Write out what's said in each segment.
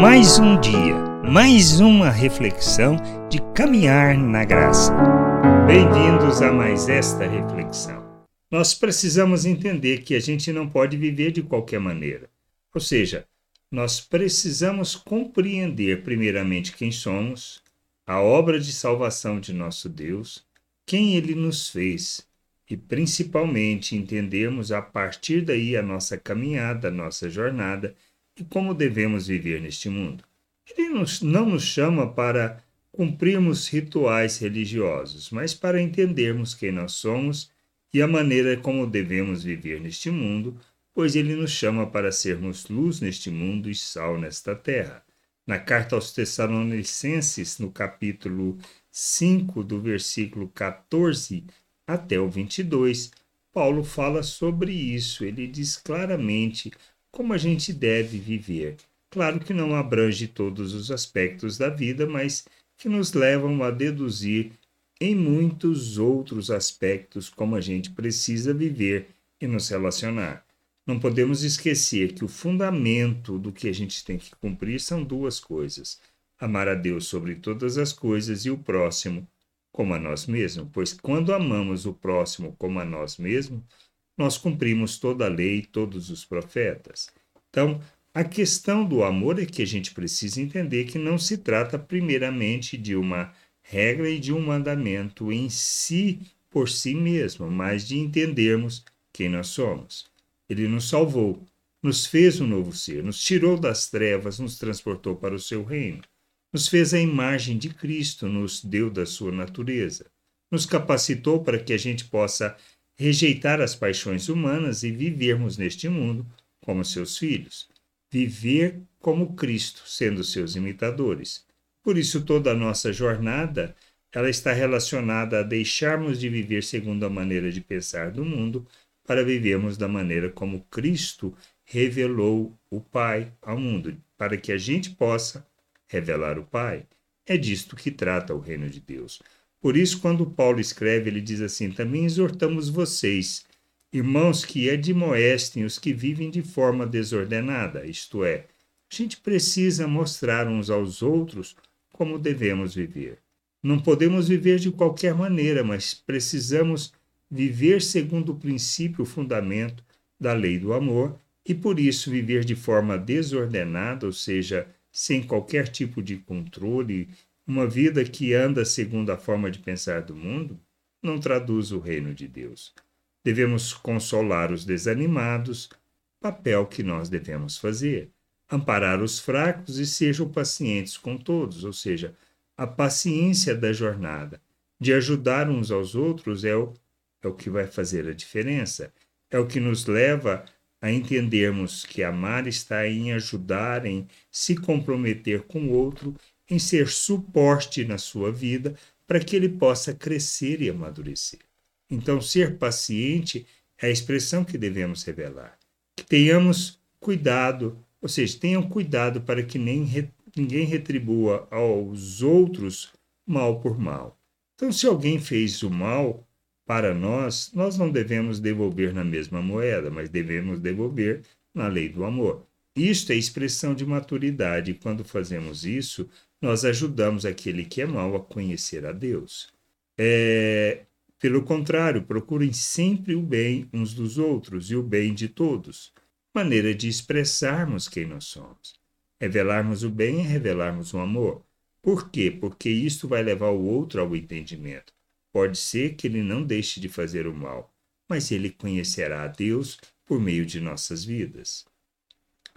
Mais um dia, mais uma reflexão de caminhar na graça. Bem-vindos a mais esta reflexão. Nós precisamos entender que a gente não pode viver de qualquer maneira. Ou seja, nós precisamos compreender primeiramente quem somos, a obra de salvação de nosso Deus, quem ele nos fez e principalmente entendermos a partir daí a nossa caminhada, a nossa jornada e como devemos viver neste mundo. Ele nos, não nos chama para cumprirmos rituais religiosos, mas para entendermos quem nós somos e a maneira como devemos viver neste mundo, pois ele nos chama para sermos luz neste mundo e sal nesta terra. Na carta aos Tessalonicenses, no capítulo 5, do versículo 14 até o 22, Paulo fala sobre isso. Ele diz claramente como a gente deve viver. Claro que não abrange todos os aspectos da vida, mas que nos levam a deduzir em muitos outros aspectos como a gente precisa viver e nos relacionar. Não podemos esquecer que o fundamento do que a gente tem que cumprir são duas coisas: amar a Deus sobre todas as coisas e o próximo como a nós mesmos, pois quando amamos o próximo como a nós mesmos, nós cumprimos toda a lei todos os profetas. Então, a questão do amor é que a gente precisa entender que não se trata primeiramente de uma regra e de um mandamento em si por si mesmo, mas de entendermos quem nós somos. Ele nos salvou, nos fez um novo ser, nos tirou das trevas, nos transportou para o seu reino, nos fez a imagem de Cristo, nos deu da sua natureza, nos capacitou para que a gente possa rejeitar as paixões humanas e vivermos neste mundo como seus filhos. Viver como Cristo, sendo seus imitadores. Por isso, toda a nossa jornada ela está relacionada a deixarmos de viver segundo a maneira de pensar do mundo para vivermos da maneira como Cristo revelou o Pai ao mundo, para que a gente possa revelar o Pai. É disto que trata o reino de Deus. Por isso, quando Paulo escreve, ele diz assim: Também exortamos vocês, irmãos, que admoestem os que vivem de forma desordenada, isto é, a gente precisa mostrar uns aos outros como devemos viver. Não podemos viver de qualquer maneira, mas precisamos viver segundo o princípio, o fundamento da lei do amor, e por isso viver de forma desordenada, ou seja, sem qualquer tipo de controle uma vida que anda segundo a forma de pensar do mundo não traduz o reino de Deus. Devemos consolar os desanimados, papel que nós devemos fazer. Amparar os fracos e sejam pacientes com todos, ou seja, a paciência da jornada, de ajudar uns aos outros é o, é o que vai fazer a diferença. É o que nos leva a entendermos que amar está em ajudar, em se comprometer com o outro em ser suporte na sua vida para que ele possa crescer e amadurecer. Então, ser paciente é a expressão que devemos revelar. Que tenhamos cuidado, ou seja, tenham cuidado para que nem re, ninguém retribua aos outros mal por mal. Então, se alguém fez o mal para nós, nós não devemos devolver na mesma moeda, mas devemos devolver na lei do amor. Isto é expressão de maturidade, quando fazemos isso, nós ajudamos aquele que é mau a conhecer a Deus. É, pelo contrário, procurem sempre o bem uns dos outros e o bem de todos. Maneira de expressarmos quem nós somos. Revelarmos o bem é revelarmos o amor. Por quê? Porque isto vai levar o outro ao entendimento. Pode ser que ele não deixe de fazer o mal, mas ele conhecerá a Deus por meio de nossas vidas.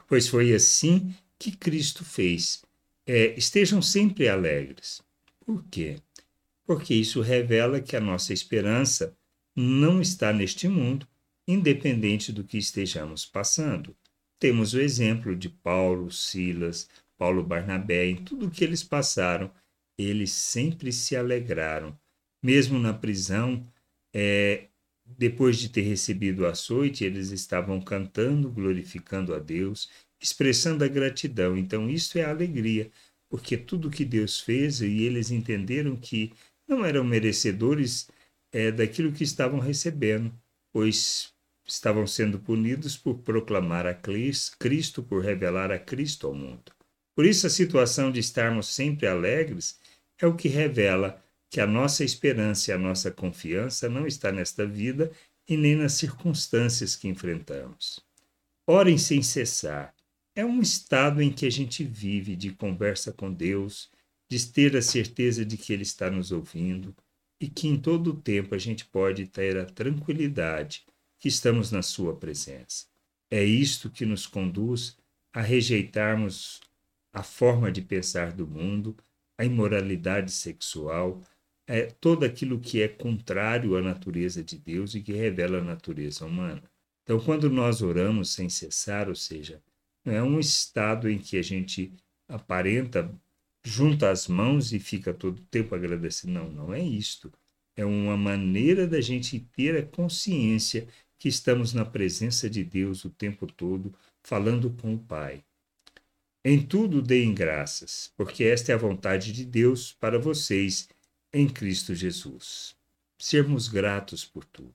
Pois foi assim que Cristo fez é, estejam sempre alegres. Por quê? Porque isso revela que a nossa esperança não está neste mundo, independente do que estejamos passando. Temos o exemplo de Paulo, Silas, Paulo Barnabé, em tudo o que eles passaram, eles sempre se alegraram. Mesmo na prisão, é, depois de ter recebido o açoite, eles estavam cantando, glorificando a Deus, expressando a gratidão. Então, isso é alegria, porque tudo que Deus fez e eles entenderam que não eram merecedores é, daquilo que estavam recebendo, pois estavam sendo punidos por proclamar a Cristo, por revelar a Cristo ao mundo. Por isso, a situação de estarmos sempre alegres é o que revela que a nossa esperança e a nossa confiança não está nesta vida e nem nas circunstâncias que enfrentamos. Orem sem cessar. É um estado em que a gente vive de conversa com Deus, de ter a certeza de que Ele está nos ouvindo e que em todo o tempo a gente pode ter a tranquilidade que estamos na Sua presença. É isto que nos conduz a rejeitarmos a forma de pensar do mundo, a imoralidade sexual, é todo aquilo que é contrário à natureza de Deus e que revela a natureza humana. Então, quando nós oramos sem cessar, ou seja, é um estado em que a gente aparenta, junta as mãos e fica todo o tempo agradecendo. Não, não é isto. É uma maneira da gente ter a consciência que estamos na presença de Deus o tempo todo, falando com o Pai. Em tudo deem graças, porque esta é a vontade de Deus para vocês em Cristo Jesus. Sermos gratos por tudo.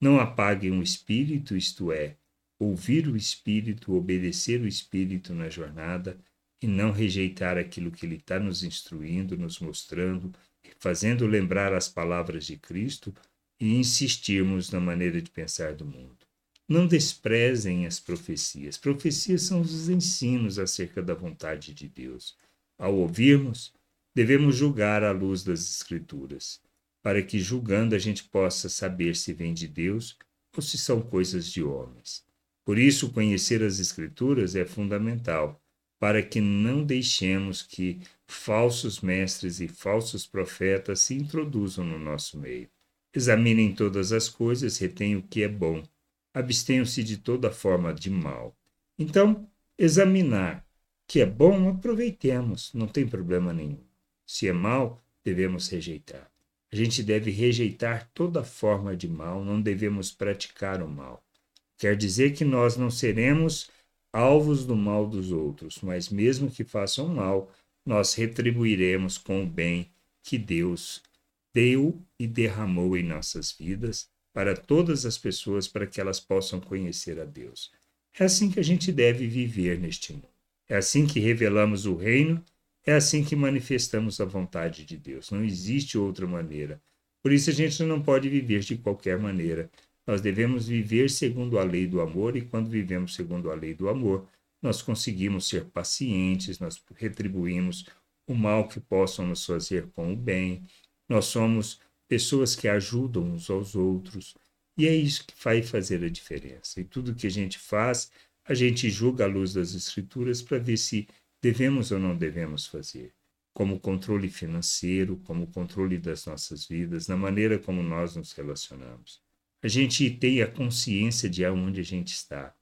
Não apaguem o espírito, isto é, ouvir o espírito, obedecer o espírito na jornada e não rejeitar aquilo que ele está nos instruindo, nos mostrando, fazendo lembrar as palavras de Cristo e insistirmos na maneira de pensar do mundo. Não desprezem as profecias. Profecias são os ensinos acerca da vontade de Deus. Ao ouvirmos, devemos julgar à luz das Escrituras, para que, julgando, a gente possa saber se vem de Deus ou se são coisas de homens. Por isso, conhecer as Escrituras é fundamental, para que não deixemos que falsos mestres e falsos profetas se introduzam no nosso meio. Examinem todas as coisas, retenham o que é bom abstenham-se de toda forma de mal. Então, examinar que é bom, aproveitemos, não tem problema nenhum. Se é mal, devemos rejeitar. A gente deve rejeitar toda forma de mal, não devemos praticar o mal. Quer dizer que nós não seremos alvos do mal dos outros, mas mesmo que façam mal, nós retribuiremos com o bem que Deus deu e derramou em nossas vidas para todas as pessoas para que elas possam conhecer a Deus. É assim que a gente deve viver neste mundo. É assim que revelamos o reino, é assim que manifestamos a vontade de Deus. Não existe outra maneira. Por isso a gente não pode viver de qualquer maneira. Nós devemos viver segundo a lei do amor, e quando vivemos segundo a lei do amor, nós conseguimos ser pacientes, nós retribuímos o mal que possam nos fazer com o bem, nós somos pessoas que ajudam uns aos outros. E é isso que vai fazer a diferença. E tudo que a gente faz, a gente julga à luz das Escrituras para ver se devemos ou não devemos fazer. Como controle financeiro, como controle das nossas vidas, na maneira como nós nos relacionamos. A gente tem a consciência de aonde a gente está.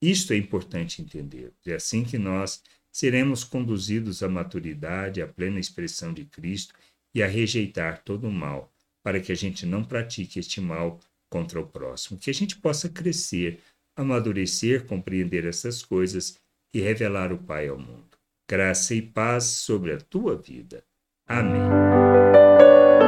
Isto é importante entender. É assim que nós seremos conduzidos à maturidade, à plena expressão de Cristo e a rejeitar todo o mal para que a gente não pratique este mal contra o próximo, que a gente possa crescer, amadurecer, compreender essas coisas e revelar o Pai ao mundo. Graça e paz sobre a tua vida. Amém.